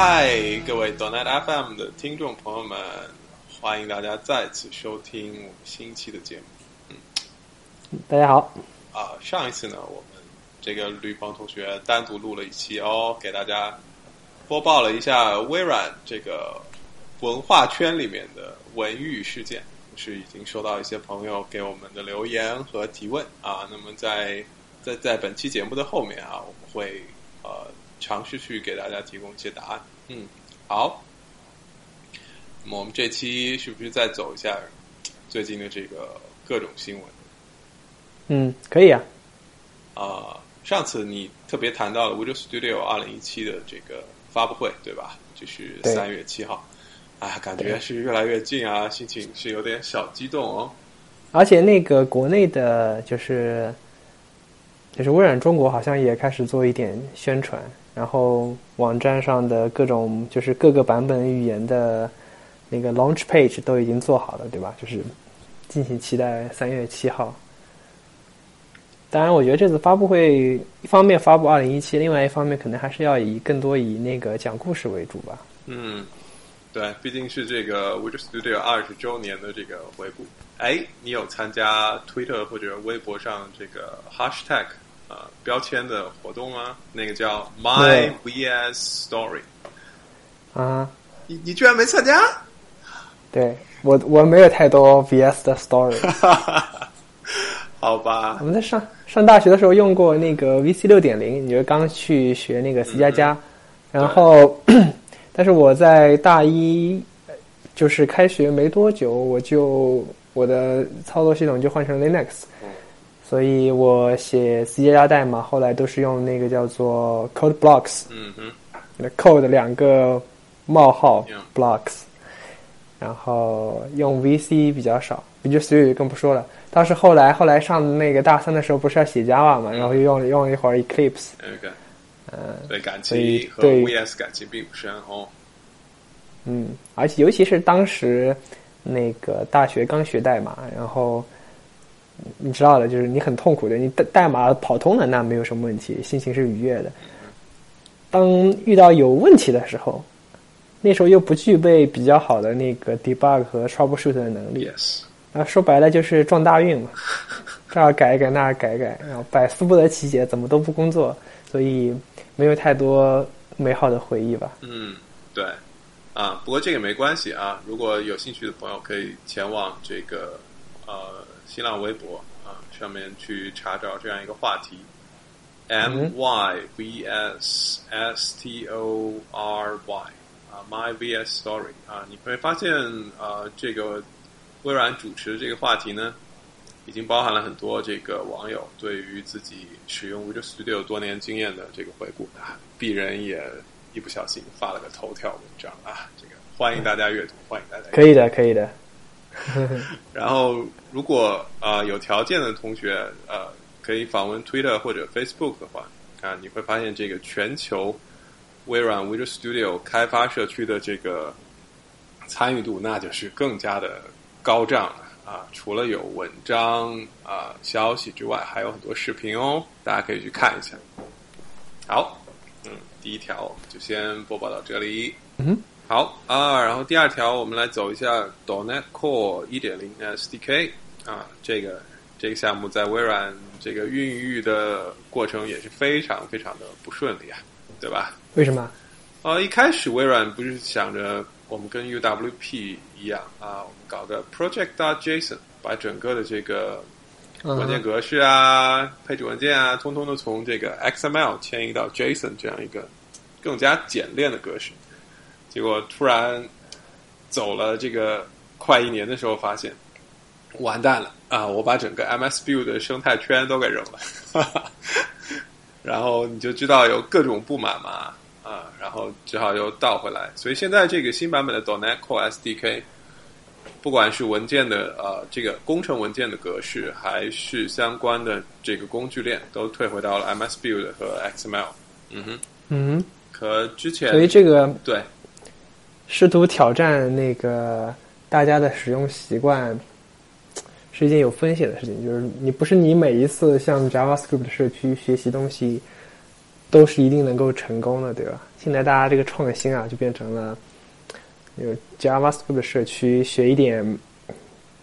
嗨，各位 Donut FM 的听众朋友们，欢迎大家再次收听我们新期的节目。嗯大家好，啊，上一次呢，我们这个吕鹏同学单独录了一期哦，给大家播报了一下微软这个文化圈里面的文娱事件，是已经收到一些朋友给我们的留言和提问啊。那么在在在本期节目的后面啊，我们会呃尝试去给大家提供一些答案。嗯，好。那么我们这期是不是再走一下最近的这个各种新闻？嗯，可以啊。啊，上次你特别谈到了 Visual Studio 二零一七的这个发布会，对吧？就是对三月七号。啊，感觉是越来越近啊，心情是有点小激动哦。而且那个国内的，就是就是微软中国好像也开始做一点宣传，然后网站上的各种就是各个版本语言的那个 launch page 都已经做好了，对吧？就是敬请期待三月七号。当然，我觉得这次发布会一方面发布二零一七，另外一方面可能还是要以更多以那个讲故事为主吧。嗯，对，毕竟是这个 Visual Studio 二十周年的这个回顾。哎，你有参加 Twitter 或者微博上这个 Hashtag 啊、标签的活动吗？那个叫 My VS Story。啊，你你居然没参加？对我我没有太多 VS 的 story。好吧我，们在上上大学的时候用过那个 VC 六点零，你就刚去学那个 C 加加，然后，但是我在大一就是开学没多久，我就我的操作系统就换成 Linux，嗯所以我写 C 加加代码后来都是用那个叫做 Code Blocks，嗯哼，那 Code 两个冒号 Blocks，然后用 VC 比较少，Visual Studio 更不说了。倒是后来后来上那个大三的时候，不是要写 Java 嘛，然后又用用了一会儿 Eclipse，那个嗯对感情和对 VS 感情并不深哦。嗯，而且尤其是当时那个大学刚学代码，然后你知道的，就是你很痛苦的，你代代码跑通了那没有什么问题，心情是愉悦的。当遇到有问题的时候，那时候又不具备比较好的那个 debug 和 troubleshoot 的能力啊，说白了就是撞大运嘛，这儿改一改，那儿改一改，然后百思不得其解，怎么都不工作，所以没有太多美好的回忆吧。嗯，对，啊，不过这个没关系啊。如果有兴趣的朋友，可以前往这个呃新浪微博啊上面去查找这样一个话题，M Y V S S T O R Y 啊，My VS Story 啊，你会发现啊，这个微软主持的这个话题呢，已经包含了很多这个网友对于自己使用 Visual Studio 多年经验的这个回顾啊，鄙人也一不小心发了个头条文章啊，这个欢迎大家阅读，欢迎大家。可以的，可以的。然后，如果呃有条件的同学呃可以访问 Twitter 或者 Facebook 的话啊，你会发现这个全球微软 Visual Studio 开发社区的这个参与度，那就是更加的高涨了啊！除了有文章啊、消息之外，还有很多视频哦，大家可以去看一下。好，嗯，第一条就先播报到这里。嗯好啊，然后第二条我们来走一下 .NET Core 1.0 SDK 啊，这个这个项目在微软这个孕育的过程也是非常非常的不顺利啊，对吧？为什么？呃，一开始微软不是想着我们跟 UWP 一样啊，我们搞个 Project.json，把整个的这个文件嗯，格式啊、配置文件啊，通通都从这个 XML 迁移到 JSON 这样一个更加简练的格式。结果突然走了这个快一年的时候，发现完蛋了啊！我把整个 MS Build 的生态圈都给扔了，然后你就知道有各种不满嘛啊，然后只好又倒回来。所以现在这个新版本的 Core SDK。不管是文件的呃这个工程文件的格式，还是相关的这个工具链，都退回到了 MS Build 和 XML。嗯哼，嗯，和之前所以这个对试图挑战那个大家的使用习惯，是一件有风险的事情。就是你不是你每一次向 JavaScript 社区学习东西，都是一定能够成功的，对吧？现在大家这个创新啊，就变成了有 JavaScript 社区学一点，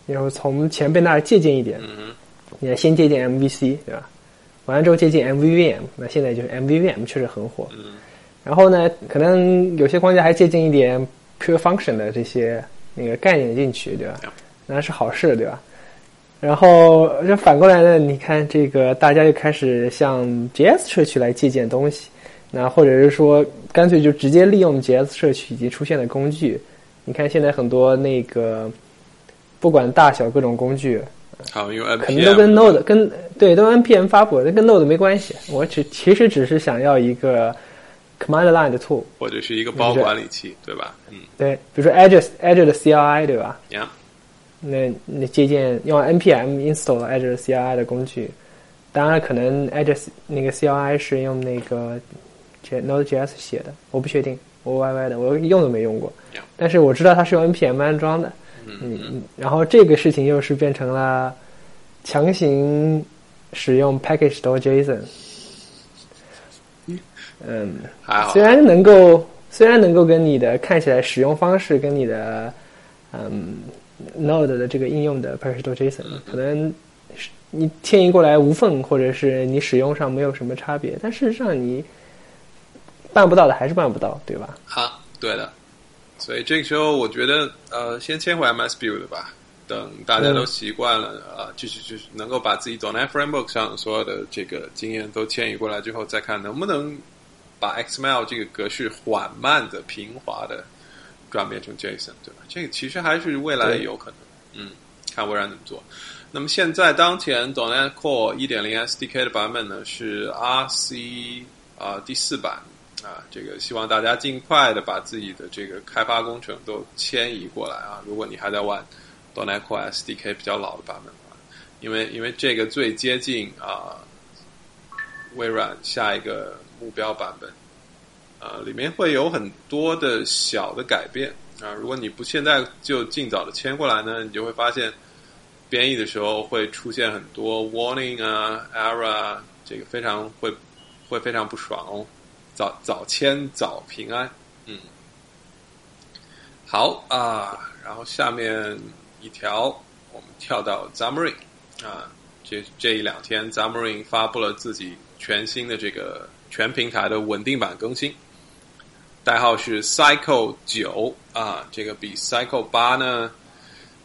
然后从前辈那儿借鉴一点，嗯也先借鉴 MVC，对吧？完了之后借鉴 MVVM，那现在就是 MVVM 确实很火。嗯然后呢，可能有些框架还借鉴一点 pure function 的这些那个概念进去，对吧那是好事，对吧？然后这反过来呢，你看这个大家又开始向 JS 社区来借鉴东西，那或者是说干脆就直接利用 JS 社区已经出现的工具。你看现在很多那个不管大小各种工具，好，用可能都跟 Node 跟对都 npm 发布，那跟 Node 没关系。我只其实只是想要一个 command line 的 tool，或者是一个包管理器，对吧？嗯对，比如说 Azure Azure 的 CLI 对吧？呀，那那借鉴用 npm install Azure CLI 的工具，当然可能 Azure 那个 CLI 是用那个 Node.js 写的，我不确定，我歪歪的，我用都没用过 Yeah.，但是我知道它是用 npm 安装的。嗯嗯，然后这个事情又是变成了强行使用 package.json。嗯，还好虽，然能够虽然能够跟你的看起来使用方式跟你的嗯 Node 的这个应用的 package.json 可能是你迁移过来无缝，或者是你使用上没有什么差别，但事实上你办不到的还是办不到，对吧？好，对的。所以这个时候，我觉得呃，先迁回 MS Build 吧。等大家都习惯了，啊、就是就是能够把自己 .NET Framework 上所有的这个经验都迁移过来之后，再看能不能把 XML 这个格式缓慢的、平滑的转变成 JSON，对吧？这个其实还是未来有可能，嗯，看微软怎么做。那么现在当前 .NET Core 1.0 SDK 的版本呢是 RC 啊、第四版啊，这个希望大家尽快的把自己的这个开发工程都迁移过来啊。如果你还在玩 d o n e t Core SDK 比较老的版本的话，因为因为这个最接近啊微软下一个目标版本，呃，里面会有很多的小的改变啊。如果你不现在就尽早的迁过来呢，你就会发现编译的时候会出现很多 warning 啊、error 啊，这个非常会会非常不爽哦。早早迁早平安，嗯，好啊。然后下面一条，我们跳到 Xamarin 啊，这这一两天 Xamarin 发布了自己全新的这个全平台的稳定版更新，代号是 Cycle 九啊，这个比 Cycle 八呢，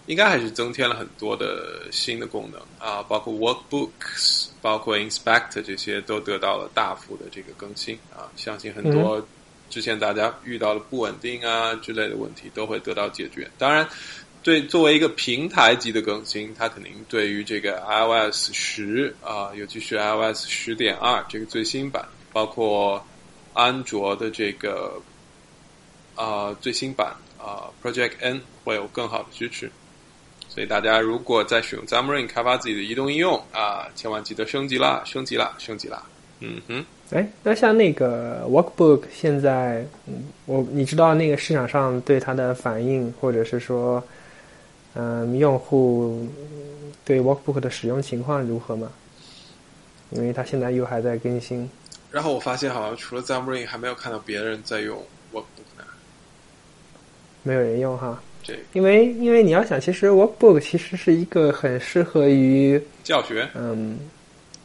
应该还是增添了很多的新的功能啊，包括 Workbooks，包括 Inspect 这些都得到了大幅的这个更新啊，相信很多之前大家遇到的不稳定啊之类的问题都会得到解决。当然，对作为一个平台级的更新，它肯定对于这个 iOS 十啊，尤其是 iOS 十点二这个最新版，包括安卓的这个啊、最新版啊、Project N 会有更好的支持。所以大家如果在使用 Xamarin 开发自己的移动应用啊，千万记得升级啦，升级啦，升级啦。嗯哼，哎，那像那个 Workbook 现在，我你知道那个市场上对它的反应，或者是说，嗯，用户对 Workbook 的使用情况如何吗？因为它现在又还在更新。然后我发现好像除了 Xamarin 还没有看到别人在用 Workbook 呢。没有人用哈，这因为因为你要想，其实 Workbook 其实是一个很适合于教学，嗯，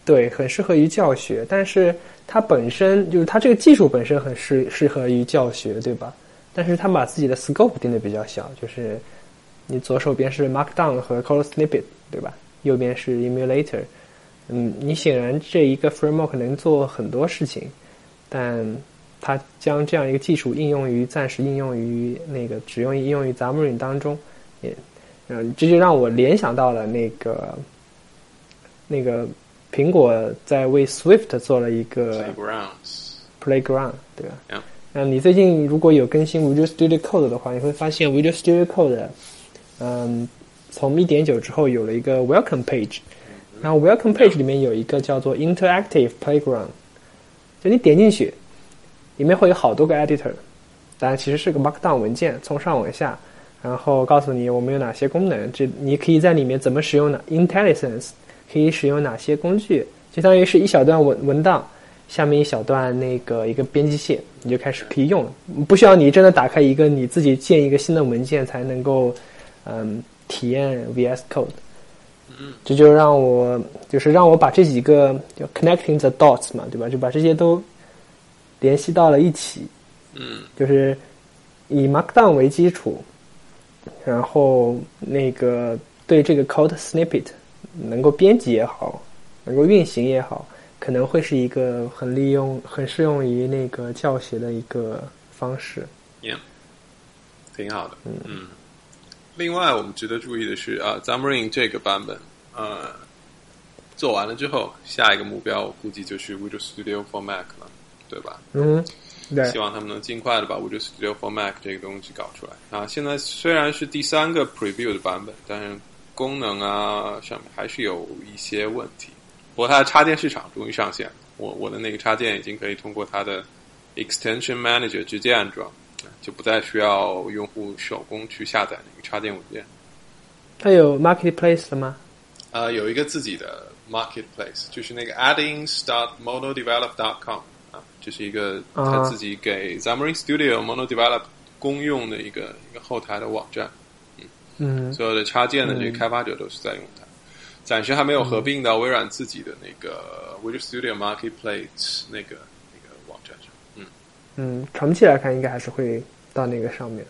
对，很适合于教学，但是它本身就是它这个技术本身很适适合于教学，对吧？但是它把自己的 scope 定的比较小，就是你左手边是 Markdown 和 Code Snippet，对吧？右边是 Emulator，嗯，你显然这一个 framework 能做很多事情，但它将这样一个技术应用于暂时应用于那个只用应用于 Xamarin 当中，也，嗯，这就让我联想到了那个那个苹果在为 Swift 做了一个 Playgrounds，Playground，对吧.那你最近如果有更新 Visual Studio Code 的话，你会发现 Visual Studio Code，嗯，从一点九之后有了一个 Welcome Page，然后 Welcome Page 里面有一个叫做 Interactive Playground，就你点进去，里面会有好多个 editor，当然其实是个 Markdown 文件，从上往下，然后告诉你我们有哪些功能，这你可以在里面怎么使用呢 IntelliSense，可以使用哪些工具，就相当于是一小段文文档，下面一小段那个一个编辑器，你就开始可以用了，不需要你真的打开一个你自己建一个新的文件才能够嗯体验 VS Code。嗯，这就让我就是让我把这几个叫 connecting the dots 嘛，对吧？就把这些都联系到了一起。嗯就是以 Markdown 为基础，然后那个对这个 code snippet 能够编辑也好，能够运行也好，可能会是一个很利用、很适用于那个教学的一个方式。，Yeah，挺好的。嗯嗯，另外我们值得注意的是啊，Xamarin 这个版本，呃，做完了之后，下一个目标我估计就是 Visual Studio for Mac 了，对吧？嗯，对希，望他们能尽快的把 Visual Studio for Mac 这个东西搞出来啊！现在虽然是第三个 Preview 的版本，但是功能啊上面还是有一些问题。不过它的插件市场终于上线了，我我的那个插件已经可以通过它的 Extension Manager 直接安装，就不再需要用户手工去下载那个插件文件。它有 marketplace 的吗？呃，有一个自己的 marketplace，就是那个 addings.monodevelop.com 啊，这是一个啊他自己给 Xamarin Studio monodevelop 公用的一个一个后台的网站，嗯嗯所有的插件的这个开发者都是在用它。暂时还没有合并到微软自己的那个 Visual Studio Marketplace 那个。嗯，嗯，长期来看应该还是会到那个上面。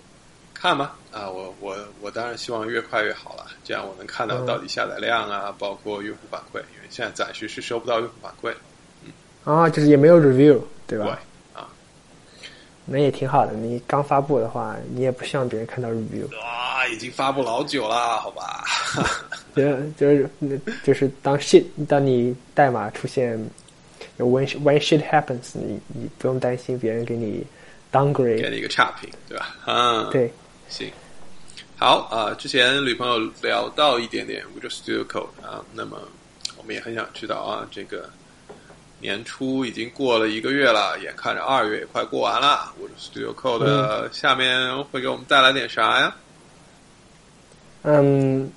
看吧，啊，我我我当然希望越快越好了，这样我能看到嗯到底下载量啊，包括用户反馈，因为现在暂时是收不到用户反馈。嗯啊，就是也没有 review，对对吧？啊，那也挺好的。你刚发布的话，你也不希望别人看到 review。啊，已经发布老久了，好吧？就就是就是当 shit 当你代码出现有 when when shit happens，你你不用担心别人给你给 downgrade。你一个差评，对吧？嗯，，对，行。好啊、之前女朋友聊到一点点 Visual Studio Code 啊，那么我们也很想知道啊，这个年初已经过了一个月了，眼看着二月也快过完了，Visual Studio Code 的下面会给我们带来点啥呀？嗯，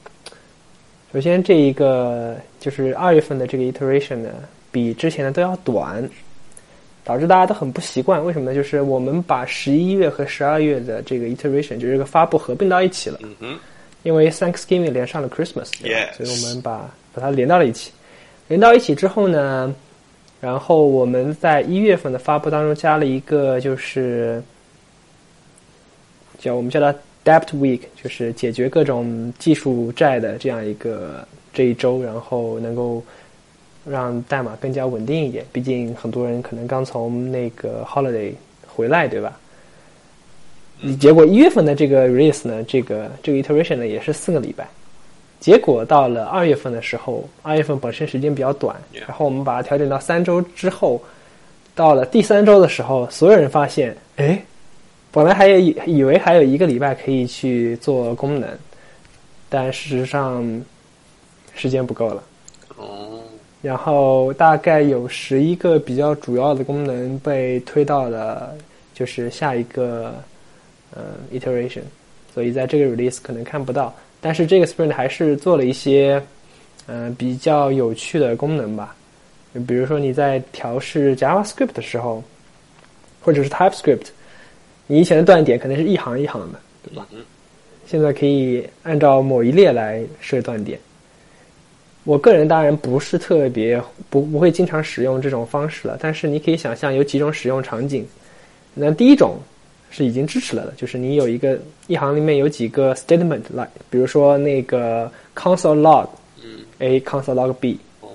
首先这一个就是二月份的这个 iteration 呢，比之前的都要短，导致大家都很不习惯。为什么呢？就是我们把十一月和十二月的这个 iteration，就是这个发布合并到一起了。嗯哼，因为 Thanksgiving 连上了 Christmas，对吧 Yes 所以我们把把它连到了一起。连到一起之后呢，然后我们在一月份的发布当中加了一个，就是叫我们叫它 Debt Week，就是解决各种技术债的这样一个这一周，然后能够让代码更加稳定一点。毕竟很多人可能刚从那个 holiday 回来，对吧？结果一月份的这个 release 呢，这个这个 iteration 呢也是四个礼拜。结果到了二月份的时候，二月份本身时间比较短然后我们把它调整到三周之后，到了第三周的时候，所有人发现，哎，本来还以以为还有一个礼拜可以去做功能，但事实上时间不够了。哦，然后大概有十一个比较主要的功能被推到了就是下一个呃 iteration，所以在这个 release 可能看不到。但是这个 sprint 还是做了一些嗯、呃比较有趣的功能吧，就比如说你在调试 JavaScript 的时候，或者是 TypeScript，你以前的断点可能是一行一行的，对吧？嗯现在可以按照某一列来设断点。我个人当然不是特别不不会经常使用这种方式了，但是你可以想象有几种使用场景。那第一种是已经支持了的，就是你有一个一行里面有几个 statement 来，比如说那个 console log 嗯，a console log b 哦，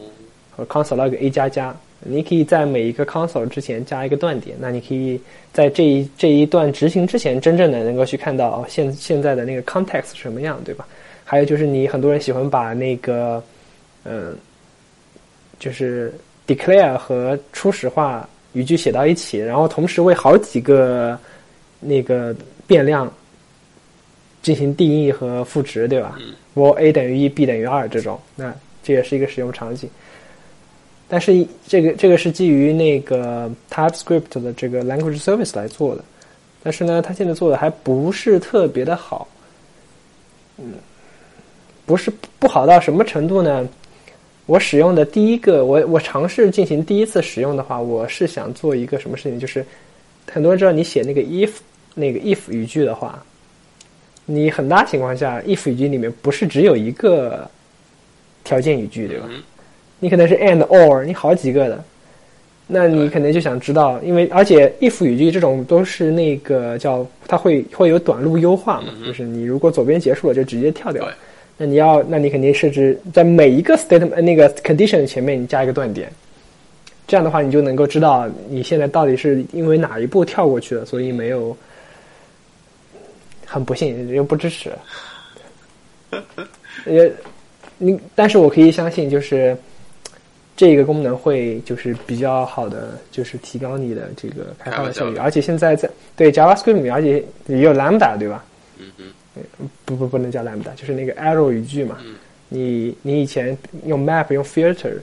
和 console log a 加加，你可以在每一个 console 之前加一个断点，那你可以在这一这一段执行之前，真正的能够去看到哦现现在的那个 context 是什么样，对吧？还有就是你很多人喜欢把那个嗯，就是 declare 和初始化语句写到一起，然后同时为好几个那个变量进行定义和赋值，对吧？嗯我 a 等于一，b 等于二这种，那这也是一个使用场景。但是这个这个是基于那个 TypeScript 的这个 language service 来做的，但是呢，它现在做的还不是特别的好。嗯，不是不好到什么程度呢？我使用的第一个，我我尝试进行第一次使用的话，我是想做一个什么事情？就是很多人知道你写那个 if 那个 if 语句的话，你很大情况下 if 语句里面不是只有一个条件语句，对吧？你可能是 and or，你好几个的，那你可能就想知道，因为而且 if 语句这种都是那个叫它会会有短路优化嘛，就是你如果左边结束了就直接跳掉。那你要，那你肯定设置在每一个 statement 那个 condition 前面你加一个断点，这样的话你就能够知道你现在到底是因为哪一步跳过去了，所以没有。很不幸又不支持。也，你但是我可以相信，就是这个功能会就是比较好的，就是提高你的这个开发的效率。而且现在在对 JavaScript 里面，而且也有 Lambda 对吧？嗯嗯。不不不能叫 lambda，就是那个 arrow 语句嘛。你你以前用 map 用 filter，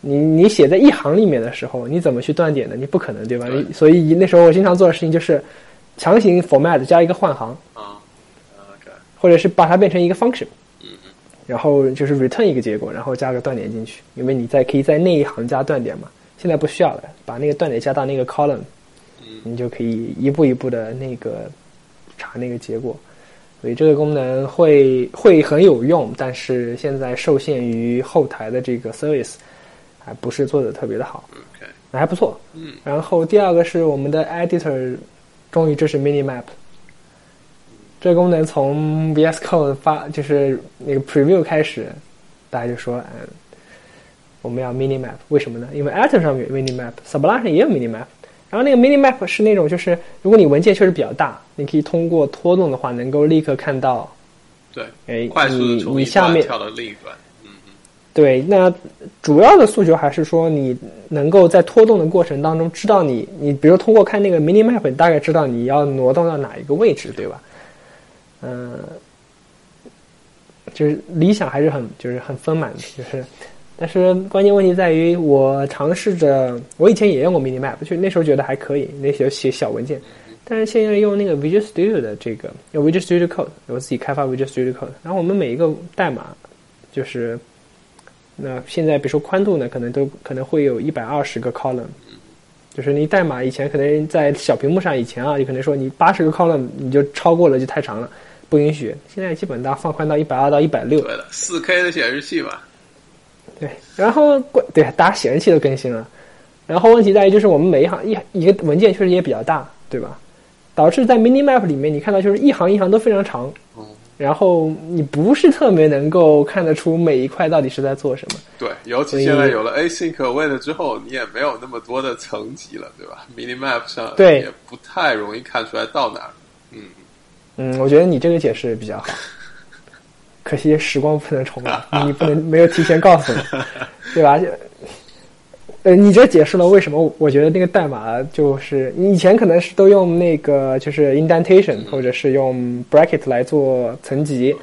你你写在一行里面的时候，你怎么去断点呢？你不可能对吧？你所以那时候我经常做的事情就是强行 format 加一个换行啊，或者是把它变成一个 function，然后就是 return 一个结果，然后加个断点进去，因为你在可以在那一行加断点嘛。现在不需要了，把那个断点加到那个 column，你就可以一步一步的那个查那个结果。所以这个功能会会很有用，但是现在受限于后台的这个 service，还不是做的特别的好。还不错。嗯。然后第二个是我们的 editor，终于支持 mini map。这个功能从 VS Code 发就是那个 preview 开始，大家就说嗯，我们要 mini map，为什么呢？因为 editor 上面 mini map，Sublime 上也有 mini map。然后那个 mini map 是那种，就是如果你文件确实比较大，你可以通过拖动的话，能够立刻看到。对，哎，快速你你下面跳到另一段。嗯嗯。对，那主要的诉求还是说，你能够在拖动的过程当中，知道你你，比如通过看那个 mini map，你大概知道你要挪动到哪一个位置，对吧？嗯，就是理想还是很就是很丰满的，就是。但是关键问题在于，我尝试着，我以前也用过 Mini Map，就那时候觉得还可以，那些写小文件。但是现在用那个 Visual Studio 的这个，用 Visual Studio Code，我自己开发 Visual Studio Code。然后我们每一个代码，就是那现在比如说宽度呢，可能都可能会有一百二十个 column。就是你代码以前可能在小屏幕上，以前啊，就可能说你八十个 column 你就超过了就太长了，不允许。现在基本大放宽到一百二到一百六。对的，四 K 的显示器吧。对，然后关对，大家显示器都更新了，然后问题在于就是我们每一行一一个文件确实也比较大，对吧？导致在 mini map 里面，你看到就是一行一行都非常长，然后你不是特别能够看得出每一块到底是在做什么。对，尤其现在有了 async await 之后，你也没有那么多的层级了，对吧？mini map 上对也不太容易看出来到哪儿。嗯嗯，我觉得你这个解释比较好。可惜时光不能重来，你不能没有提前告诉我，对吧？呃，你这解释了为什么我觉得那个代码就是你以前可能是都用那个就是 indentation 或者是用 bracket 来做层级，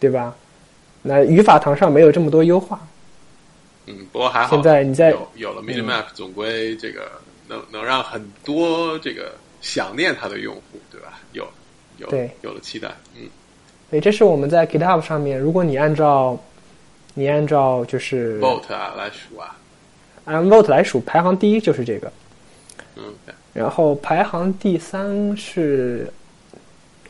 对吧？那语法堂上没有这么多优化。嗯，不过还好。现在你在有有了 mini map，总归这个能能让很多这个想念它的用户，对吧？有有有了期待，嗯。对，这是我们在 GitHub 上面，如果你按照你按照就是 vote 啊来数啊，按 vote 来数，排行第一就是这个。嗯。然后排行第三是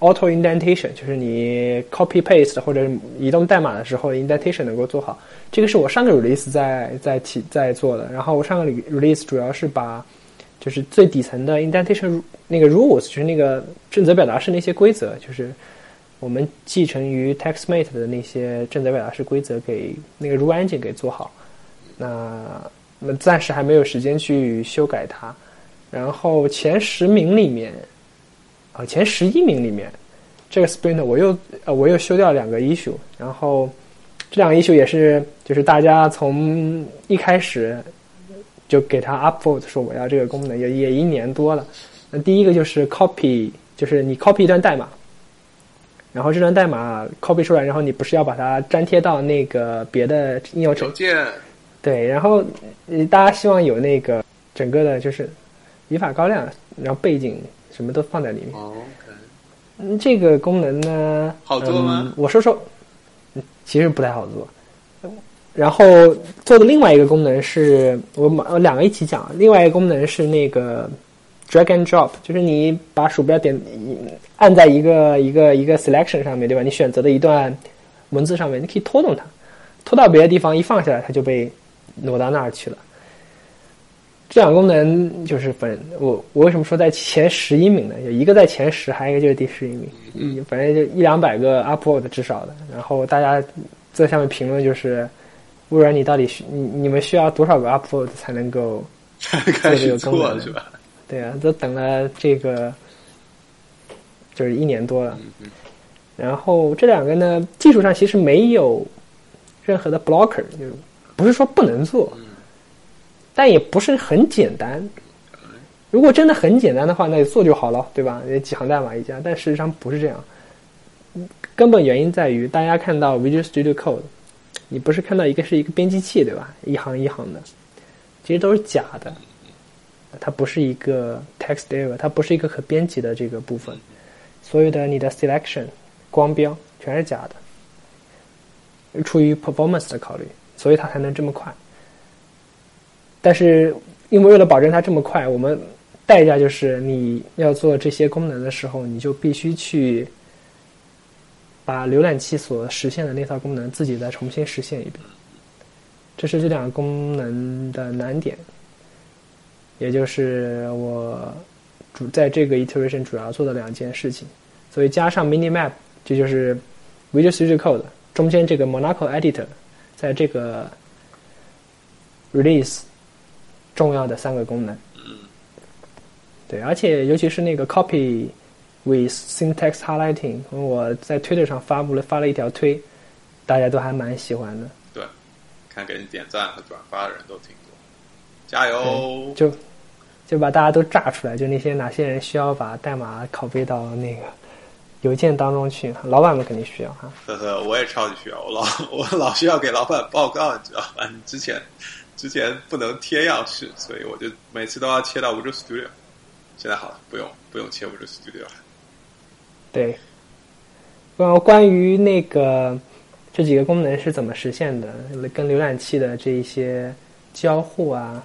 auto indentation，就是你 copy paste 或者移动代码的时候 indentation 能够做好。这个是我上个 release 在在提在做的。然后我上个 release 主要是把就是最底层的 indentation 那个 rules，就是那个正则表达式那些规则，就是。我们继承于 TextMate 的那些正则表达式规则，给那个 Rule Engine 给做好。那那暂时还没有时间去修改它。然后前十名里面，啊，前十一名里面，这个 Sprint 我又呃我又修掉两个 issue。然后这两个 issue 也是就是大家从一开始就给它 upvote 说我要这个功能，也也一年多了。那第一个就是 copy，就是你 copy 一段代码。然后这段代码 copy 出来，然后你不是要把它粘贴到那个别的应用程序？对，然后大家希望有那个整个的就是语法高亮，然后背景什么都放在里面。OK。嗯，这个功能呢？好做吗？我说说，其实不太好做。然后做的另外一个功能是我我两个一起讲，另外一个功能是那个 drag and drop，就是你把鼠标点按在一个一个一个 selection 上面，对吧？你选择的一段文字上面，你可以拖动它，拖到别的地方，一放下来，它就被挪到那儿去了。这两个功能就是反我我为什么说在前十一名呢？有一个在前十，还有一个就是第十一名，嗯，反正就一两百个 upload 至少的。然后大家在下面评论就是，微软你到底需你你们需要多少个 upload 才能够 开始做了是吧？对啊，都等了这个就是一年多了。然后这两个呢，技术上其实没有任何的 blocker，就不是说不能做。但也不是很简单。如果真的很简单的话，那就做就好了，对吧？几行代码一加。但事实上不是这样。根本原因在于，大家看到 Visual Studio Code，你不是看到一个是一个编辑器，对吧？一行一行的，其实都是假的。它不是一个 text area，它不是一个可编辑的这个部分。所有的你的 selection 光标全是假的，出于 performance 的考虑，所以它才能这么快。但是，因为为了保证它这么快，我们代价就是你要做这些功能的时候，你就必须去把浏览器所实现的那套功能自己再重新实现一遍。这是这两个功能的难点，也就是我主在这个 iteration 主要做的两件事情。所以加上 Minimap，这就是 Visual Studio Code 中间这个 Monaco Editor，在这个 release。重要的三个功能，嗯，对，而且尤其是那个 copy with syntax highlighting，我在 Twitter 上发布了发了一条推，大家都还蛮喜欢的。对，看给你点赞和转发的人都挺多，加油！就就把大家都炸出来，就那些哪些人需要把代码拷贝到那个邮件当中去，老板们肯定需要哈。呵呵，我也超级需要，我老 我老需要给老板报告，你知道吧？你之前。之前不能贴样式，所以我就每次都要切到 Visual Studio。现在好了，不用不用切 Visual Studio 了。对，呃，关于那个这几个功能是怎么实现的，跟浏览器的这一些交互啊，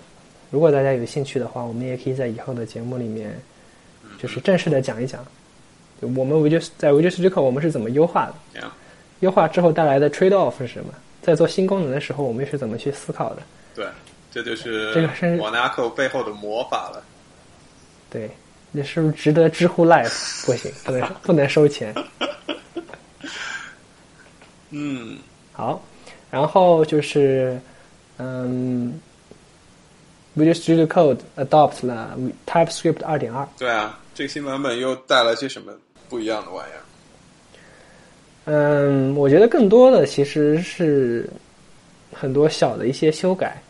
如果大家有兴趣的话，我们也可以在以后的节目里面，就是正式的讲一讲，就我们 Visual 在 Visual Studio 我们是怎么优化的，优化之后带来的 trade off 是什么，在做新功能的时候，我们又是怎么去思考的。对，这就是这个是 Monaco 背后的魔法了。对，那是不是值得知乎 Live？不行，不能 不能收钱。嗯，好，然后就是，嗯，Visual Studio Code adopt 了 TypeScript 二点二。对啊，这个新版本又带来些什么不一样的玩意儿？嗯，我觉得更多的其实是很多小的一些修改，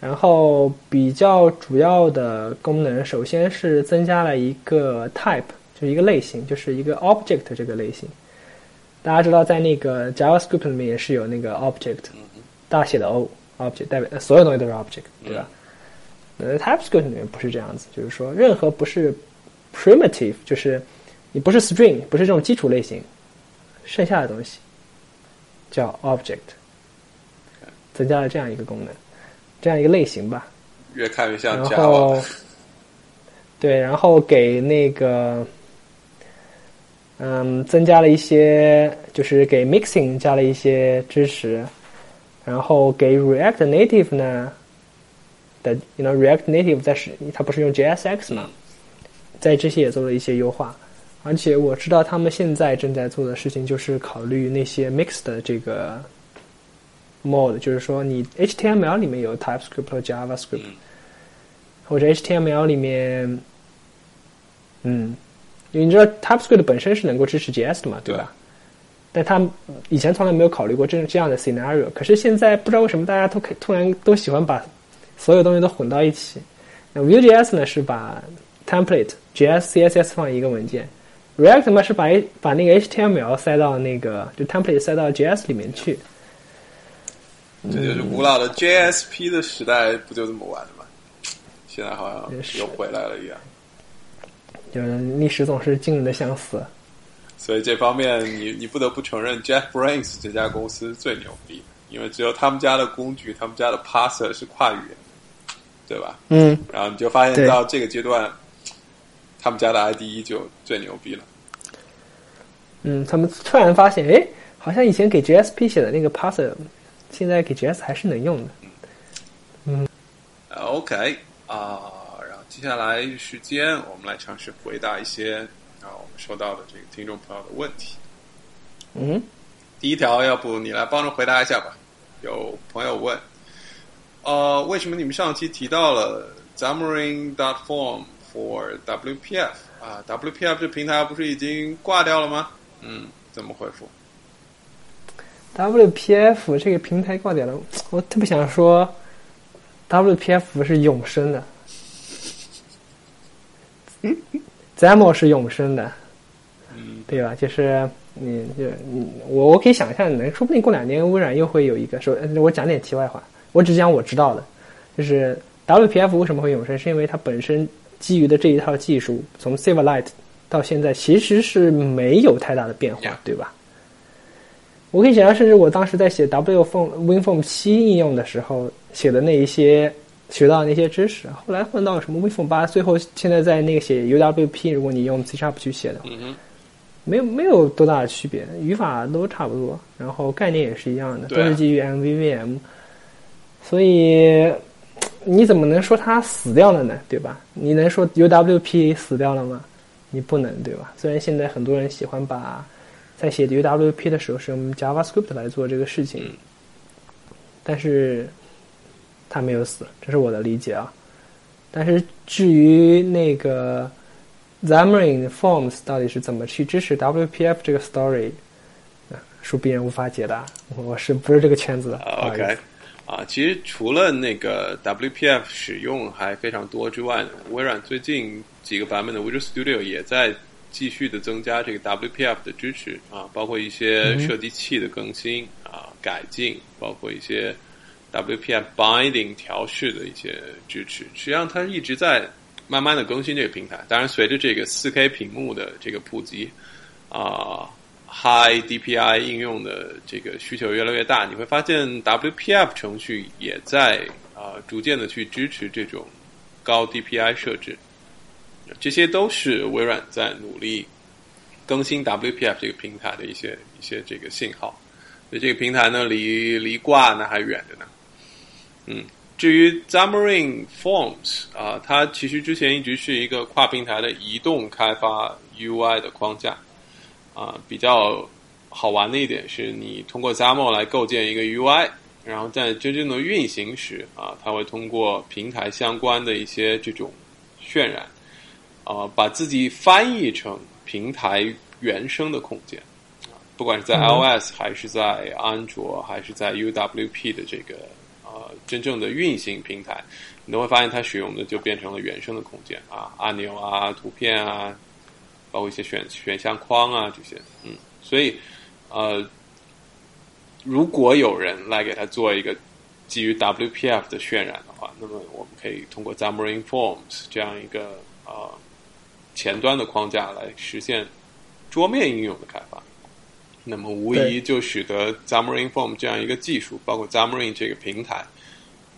然后比较主要的功能，首先是增加了一个 type，就是一个类型，就是一个 object 这个类型。大家知道，在那个 JavaScript 里面也是有那个 object，大写的 O object 代表呃所有东西都是 object，对吧？呃，TypeScript 里面不是这样子，就是说任何不是 primitive，就是你不是 string，不是这种基础类型。剩下的东西叫 object，增加了这样一个功能，这样一个类型吧。越看越像然 Java 后。对，然后给那个，嗯，增加了一些，就是给 mixing 加了一些支持，然后给 React Native 呢的，you know React Native 在是它不是用 JSX 嘛，在这些也做了一些优化。而且我知道他们现在正在做的事情就是考虑那些 mix 的这个 mode，就是说你 HTML 里面有 TypeScript 和 JavaScript，、嗯。或者 HTML 里面，嗯，因为你知道 TypeScript 本身是能够支持 JS 的嘛，对吧？但他以前从来没有考虑过这这样的 scenario，可是现在不知道为什么大家都可突然都喜欢把所有东西都混到一起。那 Vue.js 呢是把 template JS CSS 放一个文件，React 嘛是把把那个 HTML 塞到那个就 template 塞到 JS 里面去。这就是古老的 JSP 的时代，不就这么玩的吗？现在好像又回来了一样。就是历史总是惊人的相似。所以这方面你你不得不承认，Jeff Brains 这家公司最牛逼，因为只有他们家的工具，他们家的 parser 是跨语言，对吧？嗯，然后你就发现到这个阶段，他们家的 IDE 就最牛逼了。嗯，他们突然发现，哎，好像以前给 JSP 写的那个 parser，现在给 JS 还是能用的。嗯 OK 啊、然后接下来时间我们来尝试回答一些啊、我们收到的这个听众朋友的问题。嗯，第一条，要不你来帮着回答一下吧？有朋友问，呃，为什么你们上期提到了 Xamarin Dot Form for WPF 啊？WPF 这平台不是已经挂掉了吗？嗯，怎么回复？WPF 这个平台挂掉了，我特别想说，WPF 是永生的，XAML 是永生的，嗯，对吧？就是你就你我我可以想象，能说不定过两年微软又会有一个说，呃我讲点题外话，我只讲我知道的，就是 WPF 为什么会永生，是因为它本身基于的这一套技术，从 Silverlight 到现在其实是没有太大的变化对吧？我可以想象，甚至我当时在写 W Form WinForm 七应用的时候写的那一些学到的那些知识，后来换到什么 WinForm 八，最后现在在那个写 UWP，如果你用 C Sharp 去写的话，没有没有多大的区别，语法都差不多，然后概念也是一样的，都是基于 MVVM，所以你怎么能说它死掉了呢？对吧？你能说 UWP 死掉了吗？你不能，对吧？虽然现在很多人喜欢把在写 UWP 的时候是用 JavaScript 来做这个事情，嗯但是它没有死，这是我的理解啊。但是至于那个 Xamarin Forms 到底是怎么去支持 WPF 这个 story，呃恕鄙人无法解答，我是不是这个圈子的 OK，啊，其实除了那个 WPF 使用还非常多之外呢，微软最近几个版本的 Visual Studio 也在继续的增加这个 WPF 的支持啊，包括一些设计器的更新啊、改进，包括一些 WPF binding 调试的一些支持。实际上，它一直在慢慢的更新这个平台。当然，随着这个 4K 屏幕的这个普及啊。High DPI 应用的这个需求越来越大，你会发现 WPF 程序也在啊、逐渐的去支持这种高 DPI 设置，这些都是微软在努力更新 WPF 这个平台的一些一些这个信号。所以这个平台呢，离离挂呢还远着呢。嗯，至于 Xamarin Forms 啊、它其实之前一直是一个跨平台的移动开发 UI 的框架。啊，比较好玩的一点是你通过 XAML 来构建一个 UI，然后在真正的运行时啊，它会通过平台相关的一些这种渲染，啊，把自己翻译成平台原生的空间，啊，不管是在 iOS 还是在安卓还是在 UWP 的这个呃真正的运行平台，你都会发现它使用的就变成了原生的空间啊，按钮啊、图片啊。包括一些选选项框啊这些，嗯，所以呃，如果有人来给他做一个基于 WPF 的渲染的话，那么我们可以通过 Xamarin Forms 这样一个呃前端的框架来实现桌面应用的开发。那么无疑就使得 Xamarin Form 这样一个技术，包括 Xamarin 这个平台，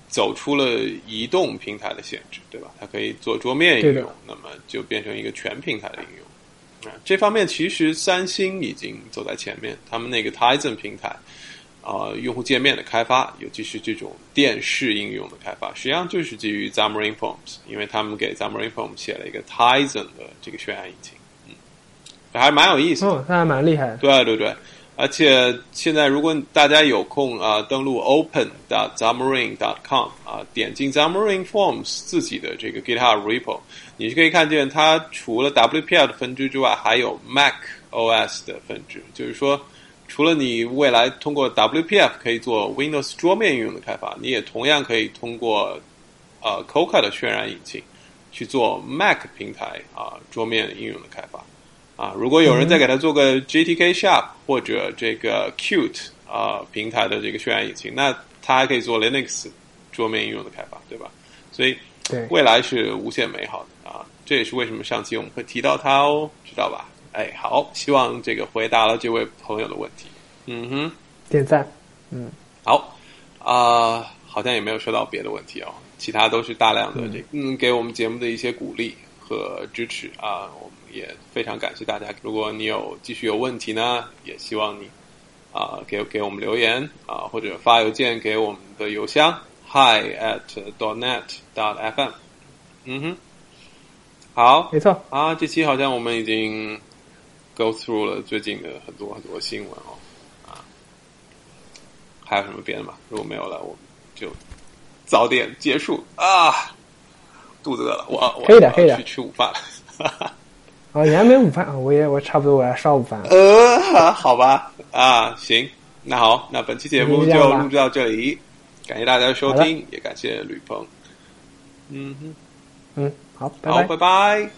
走出了移动平台的限制，对吧？它可以做桌面应用，那么就变成一个全平台的应用。啊，这方面其实三星已经走在前面，他们那个 Tizen 平台，啊、用户界面的开发，尤其是这种电视应用的开发，实际上就是基于 Xamarin Forms，因为他们给 Xamarin Forms 写了一个 Tizen 的这个渲染引擎，嗯，还蛮有意思的。哦，那还蛮厉害的。对对对，而且现在如果大家有空啊、登录 open xamarin com 啊，点进 Xamarin Forms 自己的这个 GitHub repo，你是可以看见它除了 WPL 的分支之外，还有 Mac OS 的分支，就是说。除了你未来通过 WPF 可以做 Windows 桌面应用的开发，你也同样可以通过呃 Coca 的渲染引擎去做 Mac 平台啊、桌面应用的开发。啊，如果有人再给他做个 GTK Sharp 或者这个 Qt 啊、平台的这个渲染引擎，那他还可以做 Linux 桌面应用的开发，对吧？所以对，未来是无限美好的啊！这也是为什么上期我们会提到它哦，知道吧？哎，好，希望这个回答了这位朋友的问题。嗯哼，点赞。嗯好啊、好像也没有收到别的问题哦，其他都是大量的这个嗯给我们节目的一些鼓励和支持啊，我们也非常感谢大家。如果你有继续有问题呢，也希望你啊给给我们留言啊，或者发邮件给我们的邮箱 hi at dot net dot fm。嗯哼，好没错，啊，这期好像我们已经 go through 了最近的很多很多新闻哦，啊，还有什么别的吗？如果没有了，我们就早点结束啊，肚子饿了，我我我可以的可以的去吃午饭了。哦，你还没午饭啊？我也我差不多我要烧午饭了。呃，好吧，啊，行，那好，那本期节目就录制到这里，感谢大家的收听，也感谢吕鹏。嗯哼，嗯，好，拜好，拜拜。拜